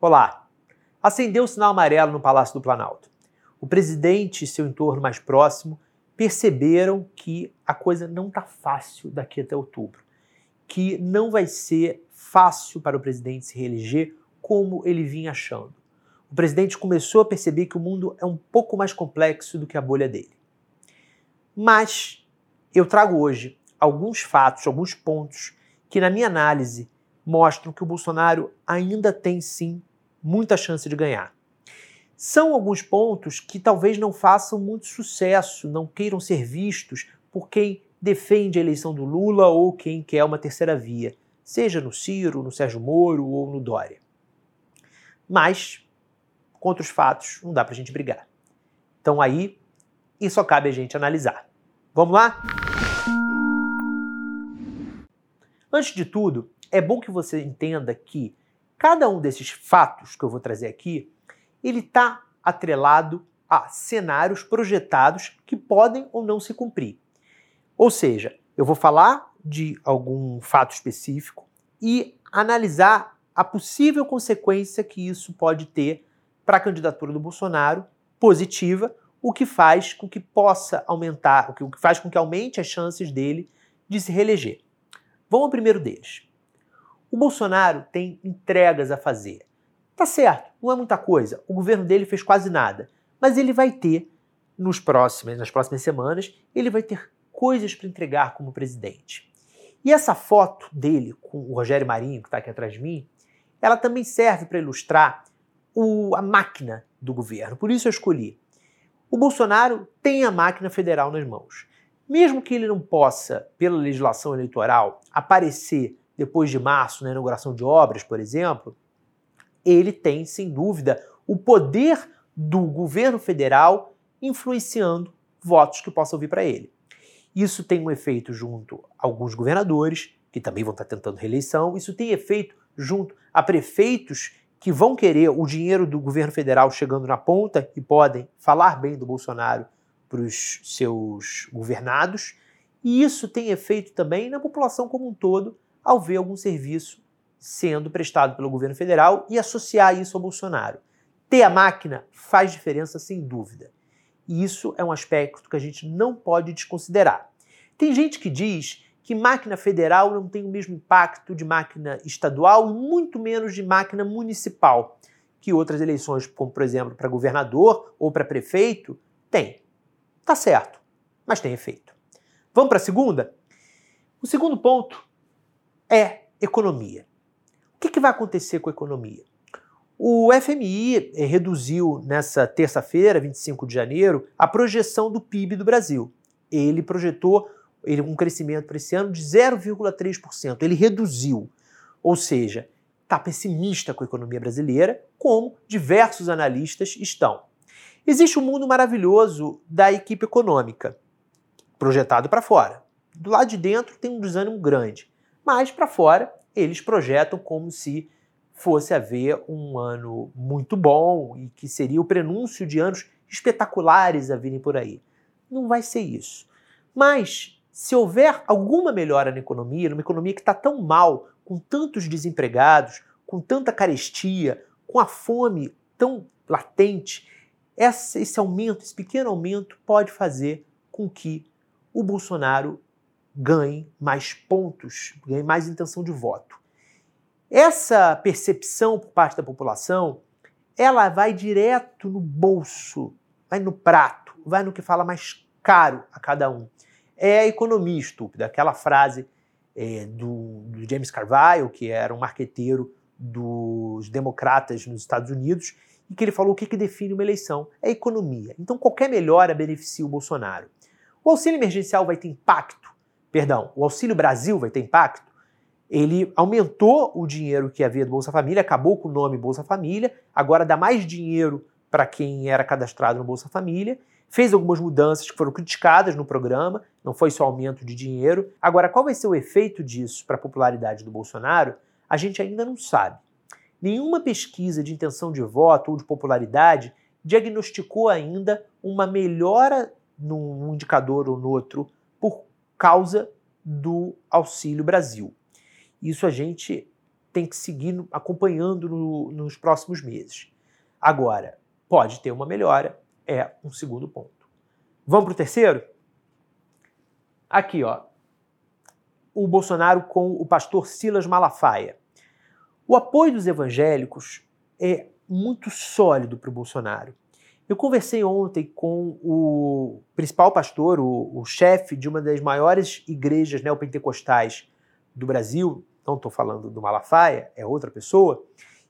Olá! Acendeu o sinal amarelo no Palácio do Planalto. O presidente e seu entorno mais próximo perceberam que a coisa não está fácil daqui até outubro, que não vai ser fácil para o presidente se reeleger como ele vinha achando. O presidente começou a perceber que o mundo é um pouco mais complexo do que a bolha dele. Mas eu trago hoje alguns fatos, alguns pontos que, na minha análise, mostram que o Bolsonaro ainda tem sim muita chance de ganhar. São alguns pontos que talvez não façam muito sucesso, não queiram ser vistos por quem defende a eleição do Lula ou quem quer uma terceira via, seja no Ciro, no Sérgio Moro ou no Dória. Mas, contra os fatos, não dá pra gente brigar. Então aí, isso só cabe a gente analisar. Vamos lá? Antes de tudo, é bom que você entenda que cada um desses fatos que eu vou trazer aqui, ele está atrelado a cenários projetados que podem ou não se cumprir. Ou seja, eu vou falar de algum fato específico e analisar a possível consequência que isso pode ter para a candidatura do Bolsonaro positiva, o que faz com que possa aumentar, o que faz com que aumente as chances dele de se reeleger. Vamos ao primeiro deles. O Bolsonaro tem entregas a fazer. Tá certo, não é muita coisa. O governo dele fez quase nada. Mas ele vai ter, nos próximos, nas próximas semanas, ele vai ter coisas para entregar como presidente. E essa foto dele com o Rogério Marinho, que está aqui atrás de mim, ela também serve para ilustrar o, a máquina do governo. Por isso eu escolhi. O Bolsonaro tem a máquina federal nas mãos. Mesmo que ele não possa, pela legislação eleitoral, aparecer depois de março, na inauguração de obras, por exemplo, ele tem, sem dúvida, o poder do governo federal influenciando votos que possam vir para ele. Isso tem um efeito junto a alguns governadores, que também vão estar tentando reeleição, isso tem efeito junto a prefeitos que vão querer o dinheiro do governo federal chegando na ponta e podem falar bem do Bolsonaro para os seus governados, e isso tem efeito também na população como um todo ao ver algum serviço sendo prestado pelo governo federal e associar isso ao Bolsonaro. Ter a máquina faz diferença sem dúvida. E isso é um aspecto que a gente não pode desconsiderar. Tem gente que diz que máquina federal não tem o mesmo impacto de máquina estadual e muito menos de máquina municipal que outras eleições, como por exemplo para governador ou para prefeito, tem. Tá certo, mas tem efeito. Vamos para a segunda? O segundo ponto é economia. O que, que vai acontecer com a economia? O FMI eh, reduziu nessa terça-feira, 25 de janeiro, a projeção do PIB do Brasil. Ele projetou um crescimento para esse ano de 0,3%. Ele reduziu. Ou seja, está pessimista com a economia brasileira, como diversos analistas estão. Existe um mundo maravilhoso da equipe econômica, projetado para fora. Do lado de dentro tem um desânimo grande, mas para fora eles projetam como se fosse haver um ano muito bom e que seria o prenúncio de anos espetaculares a virem por aí. Não vai ser isso. Mas se houver alguma melhora na economia, numa economia que está tão mal, com tantos desempregados, com tanta carestia, com a fome tão latente, esse, aumento, esse pequeno aumento, pode fazer com que o Bolsonaro ganhe mais pontos, ganhe mais intenção de voto. Essa percepção por parte da população, ela vai direto no bolso, vai no prato, vai no que fala mais caro a cada um. É a economia estúpida, aquela frase é, do, do James Carville, que era um marqueteiro dos democratas nos Estados Unidos, e que ele falou o que, que define uma eleição? É a economia. Então qualquer melhora beneficia o Bolsonaro. O auxílio emergencial vai ter impacto? Perdão, o Auxílio Brasil vai ter impacto? Ele aumentou o dinheiro que havia do Bolsa Família, acabou com o nome Bolsa Família, agora dá mais dinheiro para quem era cadastrado no Bolsa Família, fez algumas mudanças que foram criticadas no programa, não foi só aumento de dinheiro. Agora, qual vai ser o efeito disso para a popularidade do Bolsonaro? A gente ainda não sabe. Nenhuma pesquisa de intenção de voto ou de popularidade diagnosticou ainda uma melhora num indicador ou no outro causa do Auxílio Brasil. Isso a gente tem que seguir acompanhando no, nos próximos meses. Agora, pode ter uma melhora, é um segundo ponto. Vamos para o terceiro? Aqui, ó. O Bolsonaro com o pastor Silas Malafaia. O apoio dos evangélicos é muito sólido para o Bolsonaro. Eu conversei ontem com o principal pastor, o, o chefe de uma das maiores igrejas neopentecostais do Brasil, não estou falando do Malafaia, é outra pessoa,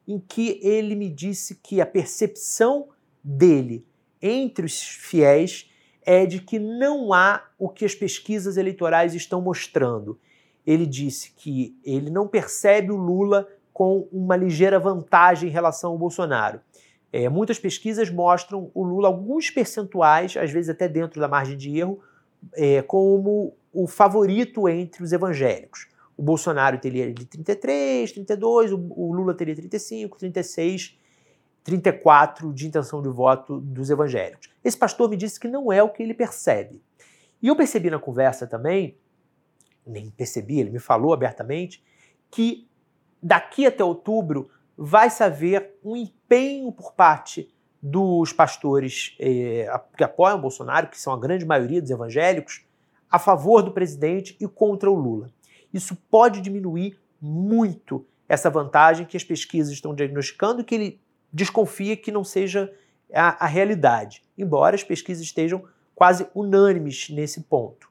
em que ele me disse que a percepção dele entre os fiéis é de que não há o que as pesquisas eleitorais estão mostrando. Ele disse que ele não percebe o Lula com uma ligeira vantagem em relação ao Bolsonaro. É, muitas pesquisas mostram o Lula alguns percentuais, às vezes até dentro da margem de erro, é, como o favorito entre os evangélicos. O Bolsonaro teria de 33, 32, o, o Lula teria 35, 36, 34 de intenção de voto dos evangélicos. Esse pastor me disse que não é o que ele percebe. E eu percebi na conversa também, nem percebi, ele me falou abertamente, que daqui até outubro vai-se haver um empenho por parte dos pastores eh, que apoiam Bolsonaro, que são a grande maioria dos evangélicos, a favor do presidente e contra o Lula. Isso pode diminuir muito essa vantagem que as pesquisas estão diagnosticando e que ele desconfia que não seja a, a realidade, embora as pesquisas estejam quase unânimes nesse ponto.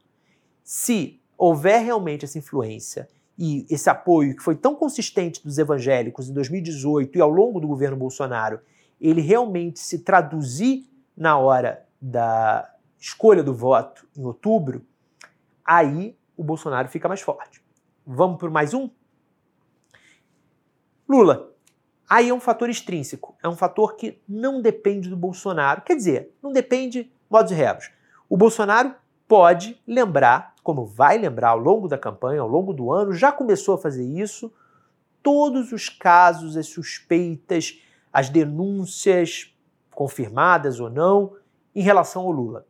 Se houver realmente essa influência e esse apoio que foi tão consistente dos evangélicos em 2018 e ao longo do governo Bolsonaro, ele realmente se traduzir na hora da escolha do voto em outubro, aí o Bolsonaro fica mais forte. Vamos por mais um? Lula. Aí é um fator extrínseco, é um fator que não depende do Bolsonaro. Quer dizer, não depende, modos e rebos. O Bolsonaro pode lembrar, como vai lembrar ao longo da campanha, ao longo do ano, já começou a fazer isso, todos os casos, as suspeitas, as denúncias, confirmadas ou não, em relação ao Lula.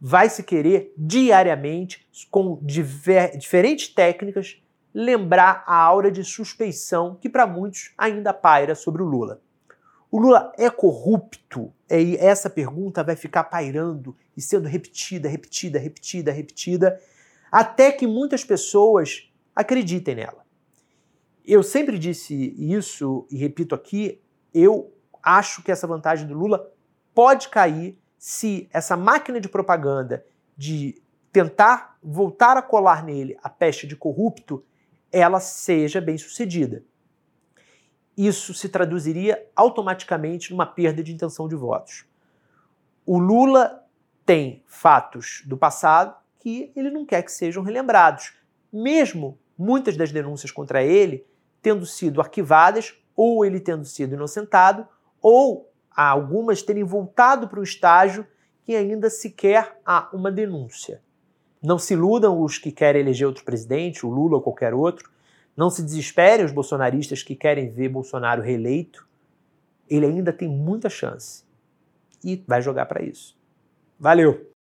Vai se querer diariamente, com diver, diferentes técnicas, lembrar a aura de suspeição que para muitos ainda paira sobre o Lula. O Lula é corrupto? E essa pergunta vai ficar pairando e sendo repetida, repetida, repetida, repetida, até que muitas pessoas acreditem nela. Eu sempre disse isso e repito aqui, eu acho que essa vantagem do Lula pode cair se essa máquina de propaganda de tentar voltar a colar nele a peste de corrupto, ela seja bem sucedida isso se traduziria automaticamente numa perda de intenção de votos. O Lula tem fatos do passado que ele não quer que sejam relembrados, mesmo muitas das denúncias contra ele tendo sido arquivadas, ou ele tendo sido inocentado, ou algumas terem voltado para o estágio que ainda sequer há uma denúncia. Não se iludam os que querem eleger outro presidente, o Lula ou qualquer outro, não se desesperem os bolsonaristas que querem ver Bolsonaro reeleito. Ele ainda tem muita chance e vai jogar para isso. Valeu!